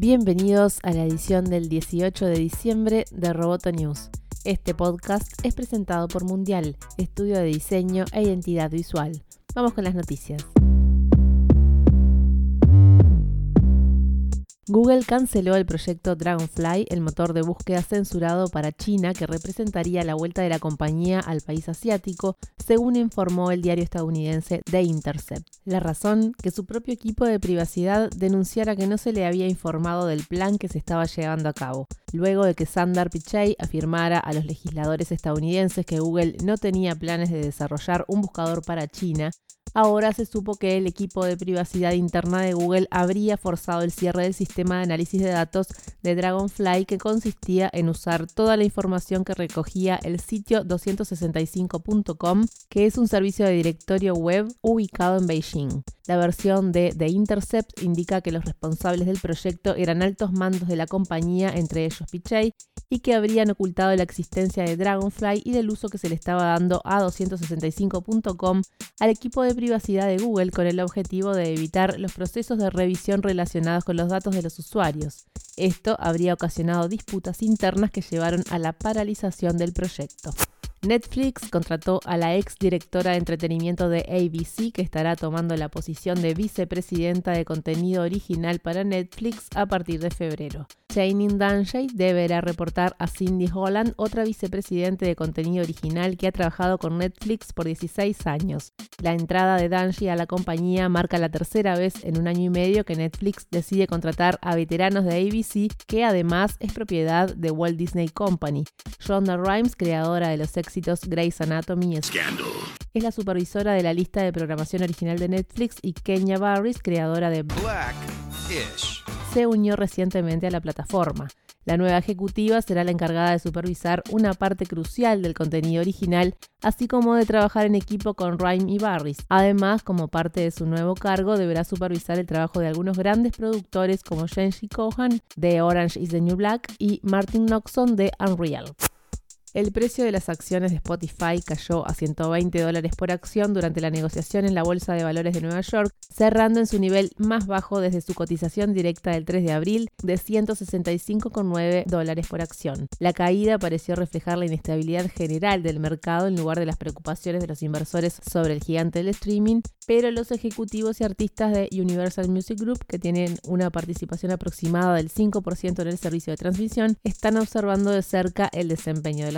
Bienvenidos a la edición del 18 de diciembre de Roboto News. Este podcast es presentado por Mundial, estudio de diseño e identidad visual. Vamos con las noticias. Google canceló el proyecto Dragonfly, el motor de búsqueda censurado para China que representaría la vuelta de la compañía al país asiático, según informó el diario estadounidense The Intercept. La razón, que su propio equipo de privacidad denunciara que no se le había informado del plan que se estaba llevando a cabo, luego de que Sundar Pichai afirmara a los legisladores estadounidenses que Google no tenía planes de desarrollar un buscador para China, Ahora se supo que el equipo de privacidad interna de Google habría forzado el cierre del sistema de análisis de datos de Dragonfly que consistía en usar toda la información que recogía el sitio 265.com, que es un servicio de directorio web ubicado en Beijing. La versión de The Intercept indica que los responsables del proyecto eran altos mandos de la compañía, entre ellos Pichai, y que habrían ocultado la existencia de Dragonfly y del uso que se le estaba dando a 265.com al equipo de privacidad de Google con el objetivo de evitar los procesos de revisión relacionados con los datos de los usuarios. Esto habría ocasionado disputas internas que llevaron a la paralización del proyecto. Netflix contrató a la ex directora de entretenimiento de ABC, que estará tomando la posición de vicepresidenta de contenido original para Netflix a partir de febrero. Channing Dunshey deberá reportar a Cindy Holland, otra vicepresidente de contenido original que ha trabajado con Netflix por 16 años. La entrada de Dunshey a la compañía marca la tercera vez en un año y medio que Netflix decide contratar a veteranos de ABC, que además es propiedad de Walt Disney Company. Shonda Rhimes, creadora de los éxitos Grey's Anatomy y Scandal. Es la supervisora de la lista de programación original de Netflix y Kenya Barris, creadora de Black se unió recientemente a la plataforma. La nueva ejecutiva será la encargada de supervisar una parte crucial del contenido original, así como de trabajar en equipo con Rhyme y Barris. Además, como parte de su nuevo cargo, deberá supervisar el trabajo de algunos grandes productores como Shenji Kohan de Orange is the New Black y Martin Noxon de Unreal. El precio de las acciones de Spotify cayó a 120 dólares por acción durante la negociación en la Bolsa de Valores de Nueva York, cerrando en su nivel más bajo desde su cotización directa del 3 de abril de 165,9 dólares por acción. La caída pareció reflejar la inestabilidad general del mercado en lugar de las preocupaciones de los inversores sobre el gigante del streaming, pero los ejecutivos y artistas de Universal Music Group, que tienen una participación aproximada del 5% en el servicio de transmisión, están observando de cerca el desempeño de la